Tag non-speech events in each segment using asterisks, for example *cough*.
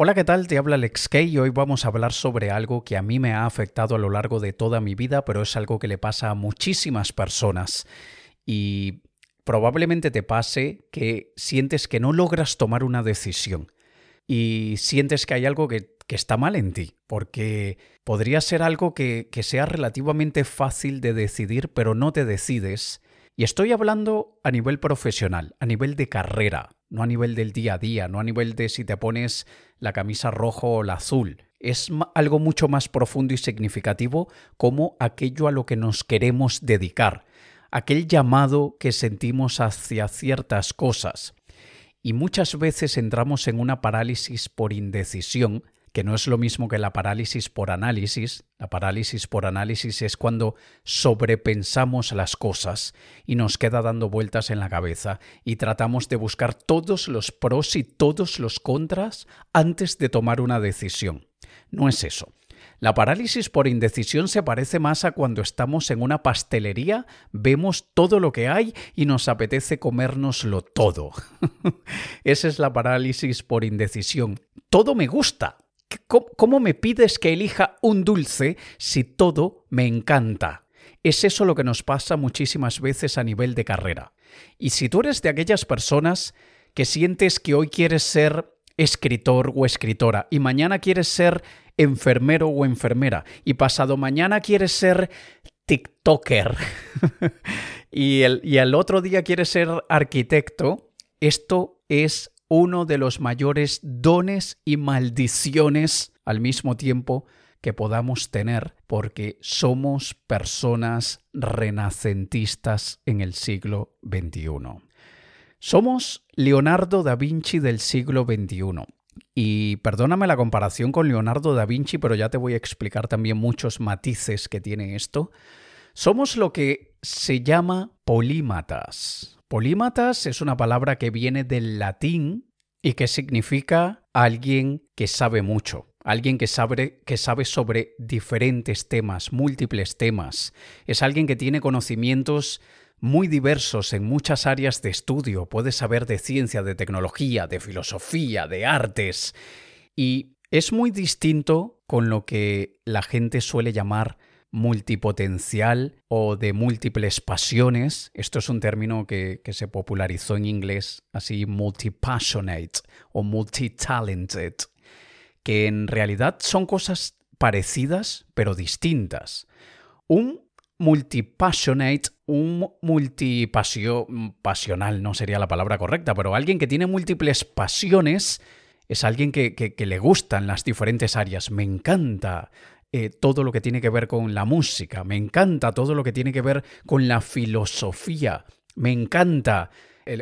Hola, ¿qué tal? Te habla Alex Kay y hoy vamos a hablar sobre algo que a mí me ha afectado a lo largo de toda mi vida, pero es algo que le pasa a muchísimas personas. Y probablemente te pase que sientes que no logras tomar una decisión y sientes que hay algo que, está mal en ti, porque podría ser algo que, que sea relativamente fácil de decidir, pero no te decides. Y estoy hablando a nivel profesional, a nivel de carrera, no a nivel del día a día, no a nivel de si te pones la camisa rojo o la azul. Es algo mucho más profundo y significativo como aquello a lo que nos queremos dedicar, aquel llamado que sentimos hacia ciertas cosas. Y muchas veces entramos en una parálisis por indecisión que no es lo mismo que la parálisis por análisis. La parálisis por análisis es cuando sobrepensamos las cosas y nos queda dando vueltas en la cabeza y tratamos de buscar todos los pros y todos los contras antes de tomar una decisión. No es eso. La parálisis por indecisión se parece más a cuando estamos en una pastelería, vemos todo lo que hay y nos apetece comérnoslo todo. *laughs* Esa es la parálisis por indecisión. Todo me gusta, ¿Cómo me pides que elija un dulce si todo me encanta? Es eso lo que nos pasa muchísimas veces a nivel de carrera. Y si tú eres de aquellas personas que sientes que hoy quieres ser escritor o escritora y mañana quieres ser enfermero o enfermera y pasado mañana quieres ser TikToker *laughs* y, el, y el otro día quieres ser arquitecto, esto es uno de los mayores dones y maldiciones al mismo tiempo que podamos tener porque somos personas renacentistas en el siglo XXI. Somos Leonardo da Vinci del siglo XXI. Y perdóname la comparación con Leonardo da Vinci, pero ya te voy a explicar también muchos matices que tiene esto. Somos lo que se llama polímatas. Polímatas es una palabra que viene del latín y que significa alguien que sabe mucho, alguien que sabe, que sabe sobre diferentes temas, múltiples temas. Es alguien que tiene conocimientos muy diversos en muchas áreas de estudio. Puede saber de ciencia, de tecnología, de filosofía, de artes. Y es muy distinto con lo que la gente suele llamar multipotencial o de múltiples pasiones. Esto es un término que, se popularizó en inglés, así multipassionate o multitalented, que en realidad son cosas parecidas pero distintas. Un multipassionate, un multipasional, no sería la palabra correcta, pero alguien que tiene múltiples pasiones es alguien que, que, le gustan las diferentes áreas. Me encanta eh, todo lo que tiene que ver con la música, me encanta todo lo que tiene que ver con la filosofía, me encanta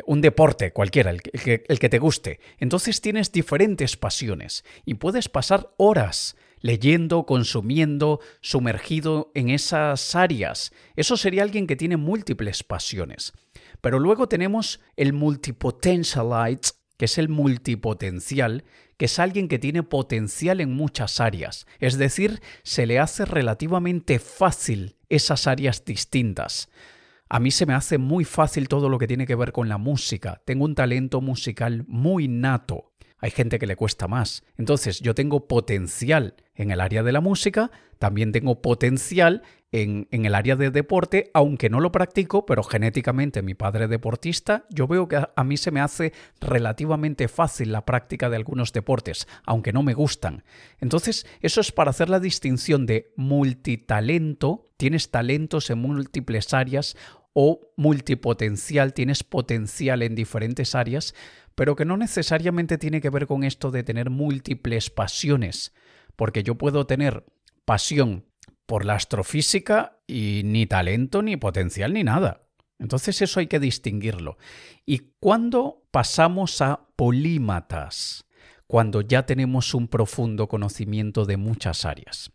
un deporte cualquiera, el que, el que te guste. Entonces tienes diferentes pasiones y puedes pasar horas leyendo, consumiendo, sumergido en esas áreas. Eso sería alguien que tiene múltiples pasiones. Pero luego tenemos el multipotentialite, que es el multipotencial, que es alguien que tiene potencial en muchas áreas, es decir, se le hace relativamente fácil esas áreas distintas. A mí se me hace muy fácil todo lo que tiene que ver con la música, tengo un talento musical muy nato. Hay gente que le cuesta más. Entonces yo tengo potencial en el área de la música, también tengo potencial en, el área de deporte, aunque no lo practico, pero genéticamente mi padre es deportista, yo veo que a, mí se me hace relativamente fácil la práctica de algunos deportes, aunque no me gustan. Entonces, eso es para hacer la distinción de multitalento, tienes talentos en múltiples áreas, o multipotencial, tienes potencial en diferentes áreas, pero que no necesariamente tiene que ver con esto de tener múltiples pasiones, porque yo puedo tener pasión por la astrofísica y ni talento, ni potencial, ni nada. Entonces eso hay que distinguirlo. ¿Y cuándo pasamos a polímatas? Cuando ya tenemos un profundo conocimiento de muchas áreas.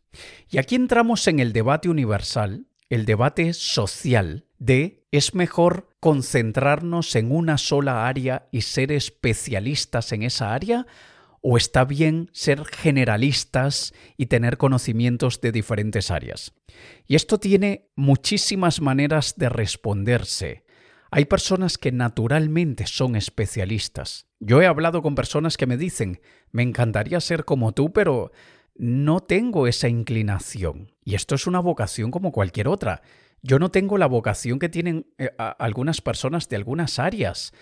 Y aquí entramos en el debate universal, el debate social de es mejor concentrarnos en una sola área y ser especialistas en esa área o está bien ser generalistas y tener conocimientos de diferentes áreas. Y esto tiene muchísimas maneras de responderse. Hay personas que naturalmente son especialistas. Yo he hablado con personas que me dicen, me encantaría ser como tú, pero no tengo esa inclinación. Y esto es una vocación como cualquier otra. Yo no tengo la vocación que tienen eh, algunas personas de algunas áreas.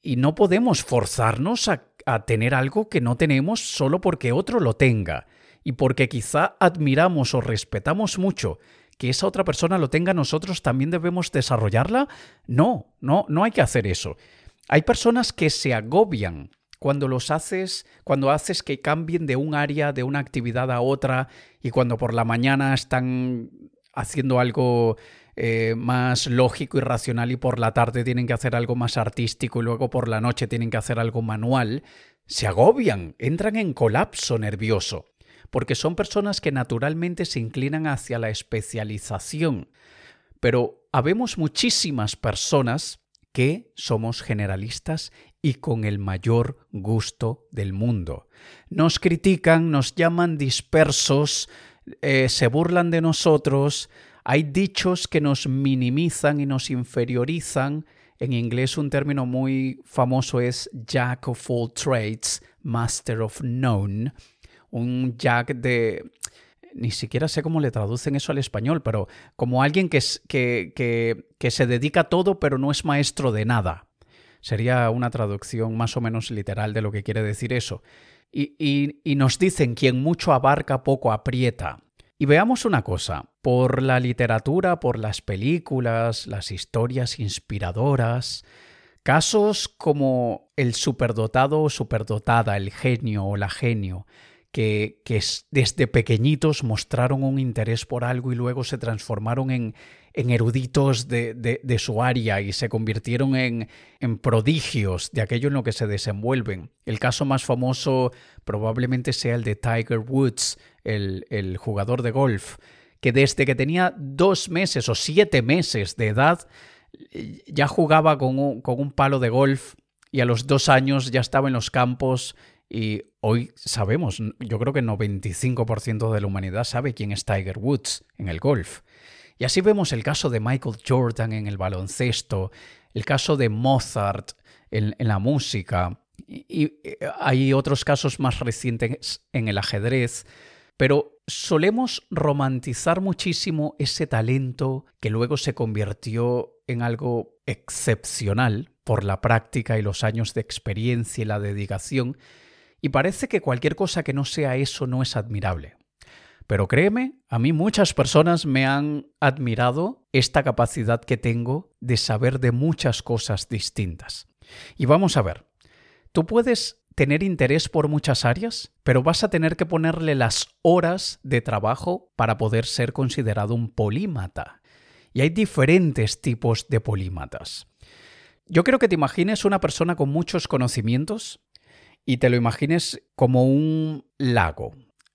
Y no podemos forzarnos a, tener algo que no tenemos solo porque otro lo tenga. Y porque quizá admiramos o respetamos mucho que esa otra persona lo tenga, nosotros también debemos desarrollarla? No, no, no hay que hacer eso. Hay personas que se agobian cuando los haces, cuando haces que cambien de un área, de una actividad a otra, y cuando por la mañana están haciendo algo eh, más lógico y racional y por la tarde tienen que hacer algo más artístico y luego por la noche tienen que hacer algo manual, se agobian, entran en colapso nervioso porque son personas que naturalmente se inclinan hacia la especialización. Pero habemos muchísimas personas que somos generalistas y con el mayor gusto del mundo. Nos critican, nos llaman dispersos, eh, se burlan de nosotros, hay dichos que nos minimizan y nos inferiorizan. En inglés un término muy famoso es Jack of all trades, Master of none un Jack de... Ni siquiera sé cómo le traducen eso al español, pero como alguien que, que, que, se dedica a todo pero no es maestro de nada. Sería una traducción más o menos literal de lo que quiere decir eso. Y, y, y, nos dicen, quien mucho abarca, poco aprieta. Y veamos una cosa, por la literatura, por las películas, las historias inspiradoras, casos como el superdotado o superdotada, el genio o la genio, que, desde pequeñitos mostraron un interés por algo y luego se transformaron en, eruditos de, su área y se convirtieron en, prodigios de aquello en lo que se desenvuelven. El caso más famoso probablemente sea el de Tiger Woods, el, jugador de golf, que desde que tenía dos meses o siete meses de edad ya jugaba con un palo de golf y a los dos años ya estaba en los campos y hoy sabemos, yo creo que el 95% de la humanidad sabe quién es Tiger Woods en el golf. Y así vemos el caso de Michael Jordan en el baloncesto, el caso de Mozart en, la música, y, hay otros casos más recientes en el ajedrez, pero solemos romantizar muchísimo ese talento que luego se convirtió en algo excepcional por la práctica y los años de experiencia y la dedicación y parece que cualquier cosa que no sea eso no es admirable. Pero créeme, a mí muchas personas me han admirado esta capacidad que tengo de saber de muchas cosas distintas. Y vamos a ver, tú puedes tener interés por muchas áreas, pero vas a tener que ponerle las horas de trabajo para poder ser considerado un polímata. Y hay diferentes tipos de polímatas. Yo creo que te imagines una persona con muchos conocimientos, y te lo imagines como un lago.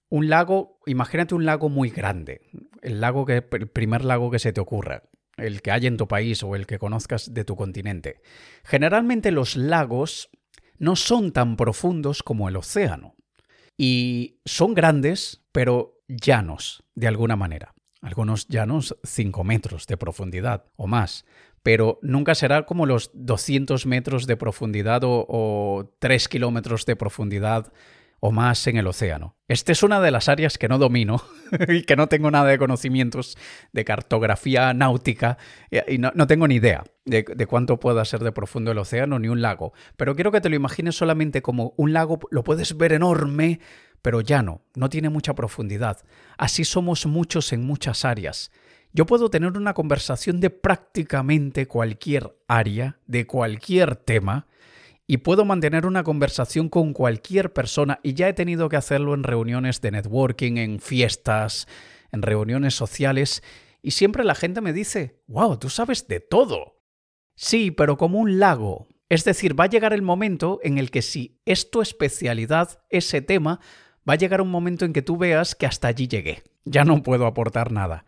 Un lago, imagínate un lago muy grande, el lago que el primer lago que se te ocurra, el que hay en tu país o el que conozcas de tu continente. Generalmente los lagos no son tan profundos como el océano y son grandes, pero llanos de alguna manera. Algunos llanos 5 metros de profundidad o más pero nunca será como los 200 metros de profundidad o, 3 kilómetros de profundidad o más en el océano. Esta es una de las áreas que no domino *laughs* y que no tengo nada de conocimientos de cartografía náutica y no, tengo ni idea de, de, cuánto pueda ser de profundo el océano ni un lago. Pero quiero que te lo imagines solamente como un lago, lo puedes ver enorme, pero llano, no tiene mucha profundidad. Así somos muchos en muchas áreas. Yo puedo tener una conversación de prácticamente cualquier área, de cualquier tema, y puedo mantener una conversación con cualquier persona, y ya he tenido que hacerlo en reuniones de networking, en fiestas, en reuniones sociales, y siempre la gente me dice, wow, tú sabes de todo. Sí, pero como un lago. Es decir, va a llegar el momento en el que si es tu especialidad, ese tema, va a llegar un momento en que tú veas que hasta allí llegué. Ya no puedo aportar nada.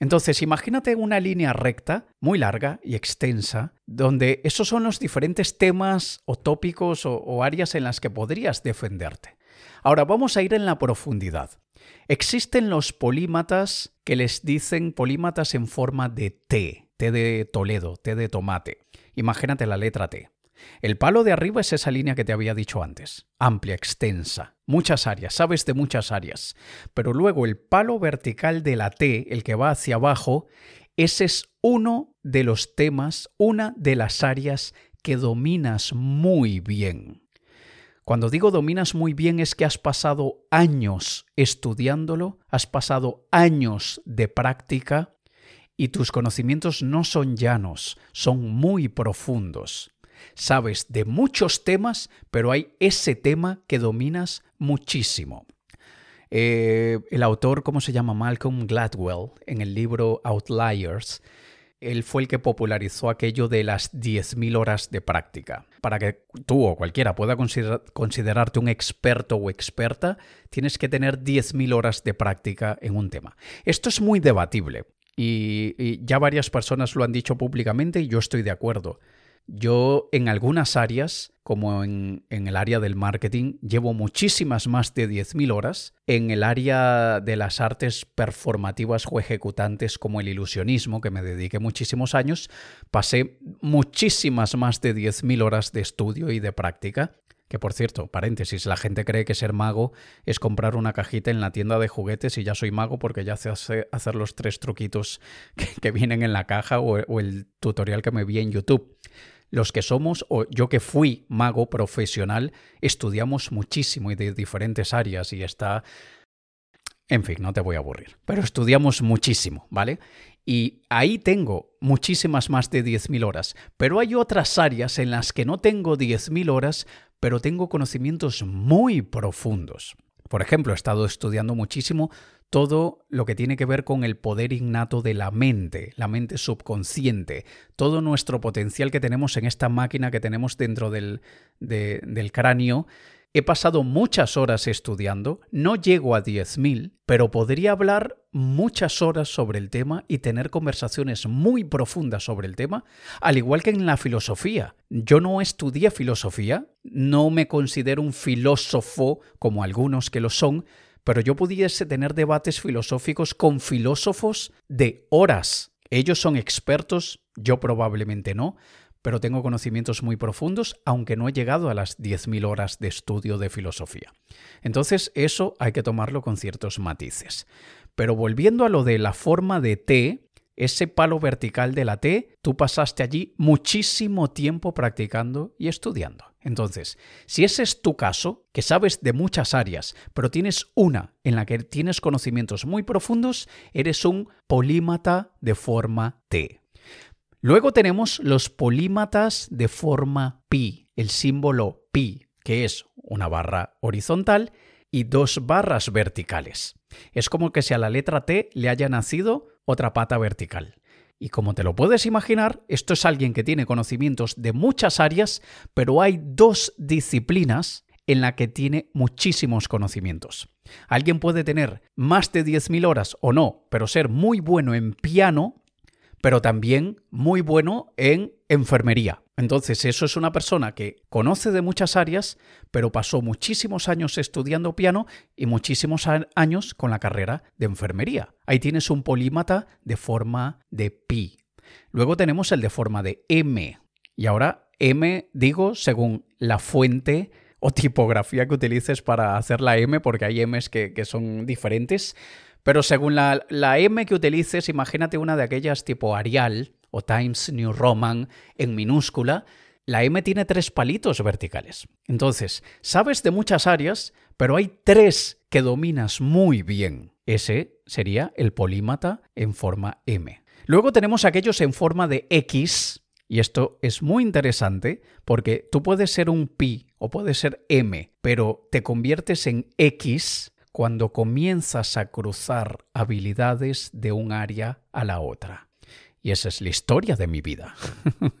Entonces, imagínate una línea recta, muy larga y extensa, donde esos son los diferentes temas o tópicos o, áreas en las que podrías defenderte. Ahora vamos a ir en la profundidad. Existen los polímatas que les dicen polímatas en forma de T. T de Toledo, T de tomate. Imagínate la letra T. El palo de arriba es esa línea que te había dicho antes, amplia, extensa, muchas áreas, sabes de muchas áreas. Pero luego el palo vertical de la T, el que va hacia abajo, ese es uno de los temas, una de las áreas que dominas muy bien. Cuando digo dominas muy bien es que has pasado años estudiándolo, has pasado años de práctica y tus conocimientos no son llanos, son muy profundos. Sabes de muchos temas, pero hay ese tema que dominas muchísimo. Eh, el autor, ¿cómo se llama? Malcolm Gladwell, en el libro Outliers, él fue el que popularizó aquello de las 10.000 horas de práctica. Para que tú o cualquiera pueda considerarte un experto o experta, tienes que tener 10.000 horas de práctica en un tema. Esto es muy debatible y ya varias personas lo han dicho públicamente y yo estoy de acuerdo. Yo en algunas áreas, como en, el área del marketing, llevo muchísimas más de 10.000 horas. En el área de las artes performativas o ejecutantes como el ilusionismo, que me dediqué muchísimos años, pasé muchísimas más de 10.000 horas de estudio y de práctica. Que por cierto, paréntesis, la gente cree que ser mago es comprar una cajita en la tienda de juguetes y ya soy mago porque ya sé hacer los tres truquitos que, vienen en la caja o el tutorial que me vi en YouTube los que somos, o yo que fui mago profesional, estudiamos muchísimo y de diferentes áreas y está... En fin, no te voy a aburrir, pero estudiamos muchísimo, ¿vale? Y ahí tengo muchísimas más de 10.000 horas, pero hay otras áreas en las que no tengo 10.000 horas, pero tengo conocimientos muy profundos. Por ejemplo, he estado estudiando muchísimo todo lo que tiene que ver con el poder innato de la mente, la mente subconsciente, todo nuestro potencial que tenemos en esta máquina que tenemos dentro del, del cráneo. He pasado muchas horas estudiando, no llego a 10.000, pero podría hablar muchas horas sobre el tema y tener conversaciones muy profundas sobre el tema, al igual que en la filosofía. Yo no estudié filosofía, no me considero un filósofo como algunos que lo son, pero yo pudiese tener debates filosóficos con filósofos de horas. Ellos son expertos, yo probablemente no, pero tengo conocimientos muy profundos, aunque no he llegado a las 10.000 horas de estudio de filosofía. Entonces, eso hay que tomarlo con ciertos matices. Pero volviendo a lo de la forma de T, ese palo vertical de la T, tú pasaste allí muchísimo tiempo practicando y estudiando. Entonces, si ese es tu caso, que sabes de muchas áreas, pero tienes una en la que tienes conocimientos muy profundos, eres un polímata de forma T. Luego tenemos los polímatas de forma pi, el símbolo pi, que es una barra horizontal y dos barras verticales. Es como que si a la letra T le haya nacido otra pata vertical. Y como te lo puedes imaginar, esto es alguien que tiene conocimientos de muchas áreas, pero hay dos disciplinas en la que tiene muchísimos conocimientos. Alguien puede tener más de 10.000 horas o no, pero ser muy bueno en piano, pero también muy bueno en enfermería. Entonces, eso es una persona que conoce de muchas áreas, pero pasó muchísimos años estudiando piano y muchísimos años con la carrera de enfermería. Ahí tienes un polímata de forma de pi. Luego tenemos el de forma de M. Y ahora M digo según la fuente o tipografía que utilices para hacer la M, porque hay M's que, que son diferentes. Pero según la, la M que utilices, imagínate una de aquellas tipo Arial, o Times New Roman en minúscula, la M tiene tres palitos verticales. Entonces, sabes de muchas áreas, pero hay tres que dominas muy bien. Ese sería el polímata en forma M. Luego tenemos aquellos en forma de X, y esto es muy interesante porque tú puedes ser un pi o puedes ser M, pero te conviertes en X cuando comienzas a cruzar habilidades de un área a la otra. Y esa es la historia de mi vida. *laughs*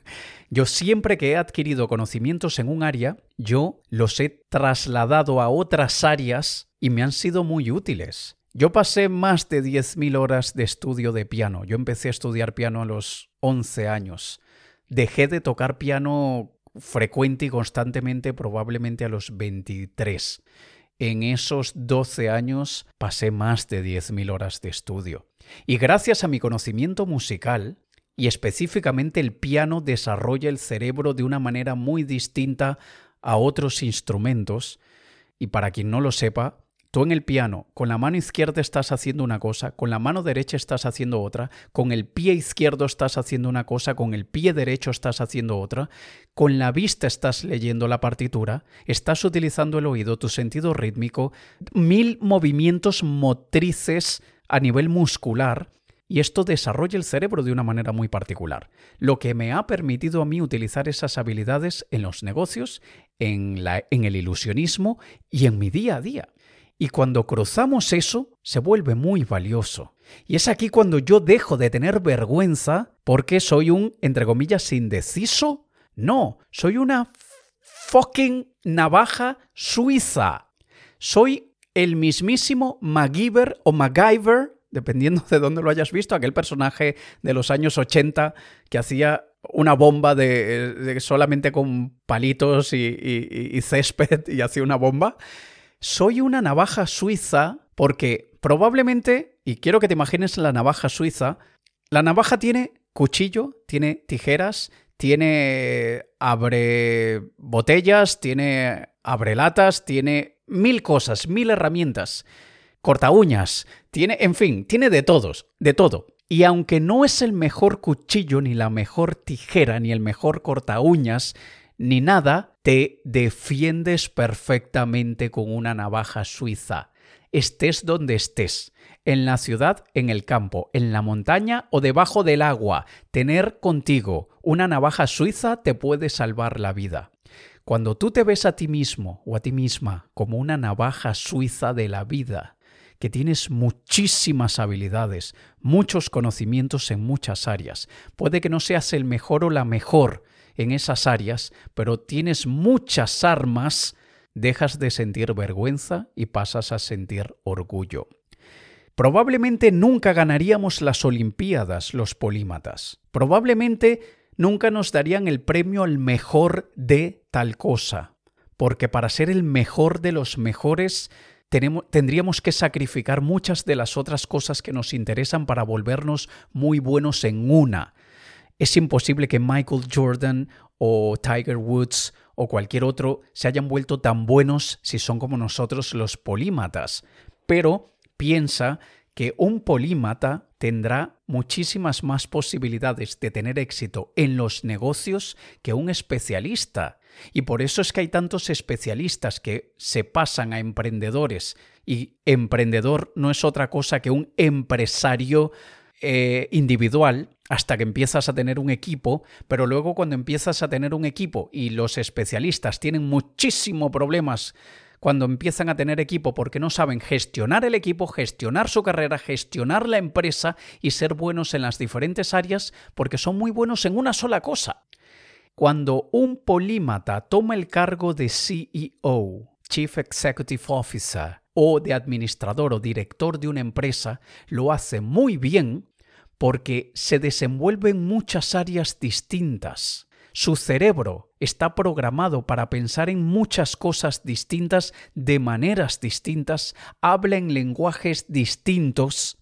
yo siempre que he adquirido conocimientos en un área, yo los he trasladado a otras áreas y me han sido muy útiles. Yo pasé más de 10.000 horas de estudio de piano. Yo empecé a estudiar piano a los 11 años. Dejé de tocar piano frecuente y constantemente probablemente a los 23. En esos 12 años pasé más de 10.000 horas de estudio. Y gracias a mi conocimiento musical y específicamente el piano desarrolla el cerebro de una manera muy distinta a otros instrumentos. Y para quien no lo sepa, tú en el piano, con la mano izquierda estás haciendo una cosa, con la mano derecha estás haciendo otra, con el pie izquierdo estás haciendo una cosa, con el pie derecho estás haciendo otra, con la vista estás leyendo la partitura, estás utilizando el oído, tu sentido rítmico, mil movimientos motrices a nivel muscular y esto desarrolla el cerebro de una manera muy particular, lo que me ha permitido a mí utilizar esas habilidades en los negocios, en, la, el ilusionismo y en mi día a día. Y cuando cruzamos eso, se vuelve muy valioso. Y es aquí cuando yo dejo de tener vergüenza porque soy un, entre comillas, indeciso. No, soy una fucking navaja suiza. Soy el mismísimo MacGyver o MacGyver dependiendo de dónde lo hayas visto, aquel personaje de los años 80 que hacía una bomba de, solamente con palitos y, césped y hacía una bomba. Soy una navaja suiza porque probablemente, y quiero que te imagines la navaja suiza, la navaja tiene cuchillo, tiene tijeras, tiene abre botellas, tiene abre latas, tiene mil cosas, mil herramientas corta uñas, tiene, en fin, tiene de todos, de todo. Y aunque no es el mejor cuchillo, ni la mejor tijera, ni el mejor corta uñas, ni nada, te defiendes perfectamente con una navaja suiza. Estés donde estés, en la ciudad, en el campo, en la montaña o debajo del agua, tener contigo una navaja suiza te puede salvar la vida. Cuando tú te ves a ti mismo o a ti misma como una navaja suiza de la vida, que tienes muchísimas habilidades, muchos conocimientos en muchas áreas. Puede que no seas el mejor o la mejor en esas áreas, pero tienes muchas armas, dejas de sentir vergüenza y pasas a sentir orgullo. Probablemente nunca ganaríamos las Olimpiadas los polímatas. Probablemente nunca nos darían el premio al mejor de tal cosa. Porque para ser el mejor de los mejores tendríamos que sacrificar muchas de las otras cosas que nos interesan para volvernos muy buenos en una. Es imposible que Michael Jordan o Tiger Woods o cualquier otro se hayan vuelto tan buenos si son como nosotros los polímatas. Pero piensa que un polímata tendrá muchísimas más posibilidades de tener éxito en los negocios que un especialista. Y por eso es que hay tantos especialistas que se pasan a emprendedores. Y emprendedor no es otra cosa que un empresario eh, individual hasta que empiezas a tener un equipo, pero luego cuando empiezas a tener un equipo y los especialistas tienen muchísimos problemas cuando empiezan a tener equipo porque no saben gestionar el equipo, gestionar su carrera, gestionar la empresa y ser buenos en las diferentes áreas porque son muy buenos en una sola cosa. Cuando un polímata toma el cargo de CEO, Chief Executive Officer, o de administrador o director de una empresa, lo hace muy bien porque se desenvuelve en muchas áreas distintas. Su cerebro está programado para pensar en muchas cosas distintas de maneras distintas, habla en lenguajes distintos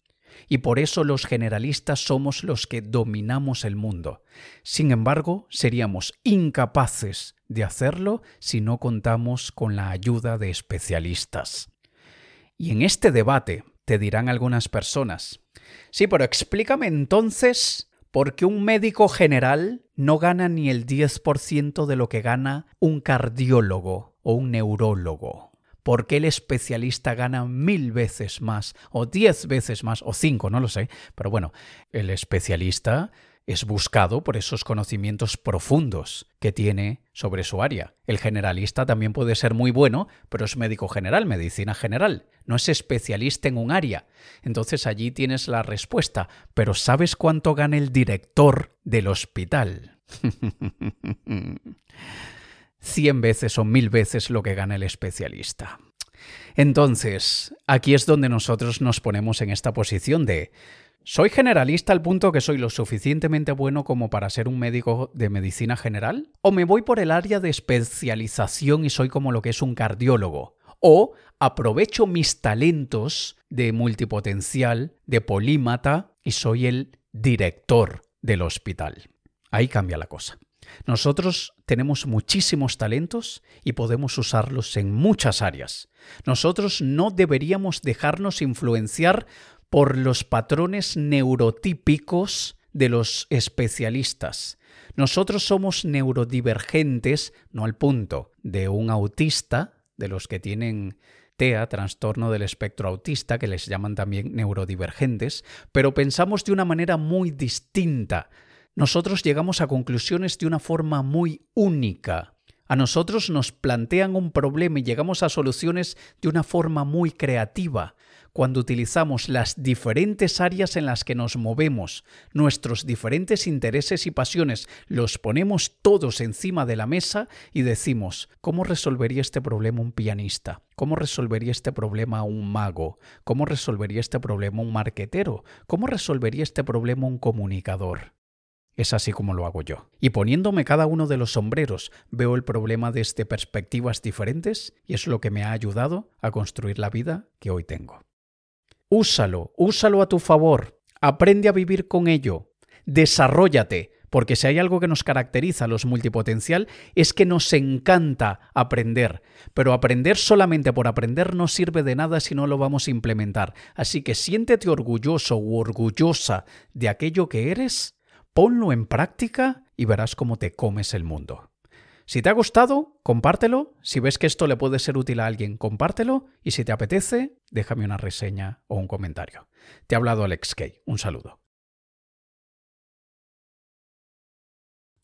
y por eso los generalistas somos los que dominamos el mundo. Sin embargo, seríamos incapaces de hacerlo si no contamos con la ayuda de especialistas. Y en este debate te dirán algunas personas, sí, pero explícame entonces por qué un médico general no gana ni el 10% de lo que gana un cardiólogo o un neurólogo. ¿Por qué el especialista gana mil veces más, o diez veces más, o cinco, no lo sé? Pero bueno, el especialista es buscado por esos conocimientos profundos que tiene sobre su área. El generalista también puede ser muy bueno, pero es médico general, medicina general, no es especialista en un área. Entonces allí tienes la respuesta, pero ¿sabes cuánto gana el director del hospital? *laughs* cien veces o mil veces lo que gana el especialista. Entonces, aquí es donde nosotros nos ponemos en esta posición de ¿Soy generalista al punto que soy lo suficientemente bueno como para ser un médico de medicina general? ¿O me voy por el área de especialización y soy como lo que es un cardiólogo? ¿O aprovecho mis talentos de multipotencial, de polímata y soy el director del hospital. Ahí cambia la cosa. Nosotros tenemos muchísimos talentos y podemos usarlos en muchas áreas. Nosotros no deberíamos dejarnos influenciar por los patrones neurotípicos de los especialistas. Nosotros somos neurodivergentes, no al punto de un autista, de los que tienen TEA, trastorno del espectro autista, que les llaman también neurodivergentes, pero pensamos de una manera muy distinta. Nosotros llegamos a conclusiones de una forma muy única. A nosotros nos plantean un problema y llegamos a soluciones de una forma muy creativa cuando utilizamos las diferentes áreas en las que nos movemos, nuestros diferentes intereses y pasiones, los ponemos todos encima de la mesa y decimos, ¿cómo resolvería este problema un pianista? ¿Cómo resolvería este problema un mago? ¿Cómo resolvería este problema un marquetero? ¿Cómo resolvería este problema un comunicador? Es así como lo hago yo. Y poniéndome cada uno de los sombreros, veo el problema desde perspectivas diferentes y es lo que me ha ayudado a construir la vida que hoy tengo. Úsalo, úsalo a tu favor, aprende a vivir con ello, desarrollate, porque si hay algo que nos caracteriza a los multipotencial es que nos encanta aprender, pero aprender solamente por aprender no sirve de nada si no lo vamos a implementar. Así que siéntete orgulloso u orgullosa de aquello que eres, ponlo en práctica y verás cómo te comes el mundo. Si te ha gustado, compártelo. Si ves que esto le puede ser útil a alguien, compártelo. Y si te apetece, déjame una reseña o un comentario. Te ha hablado Alex Kay. Un saludo.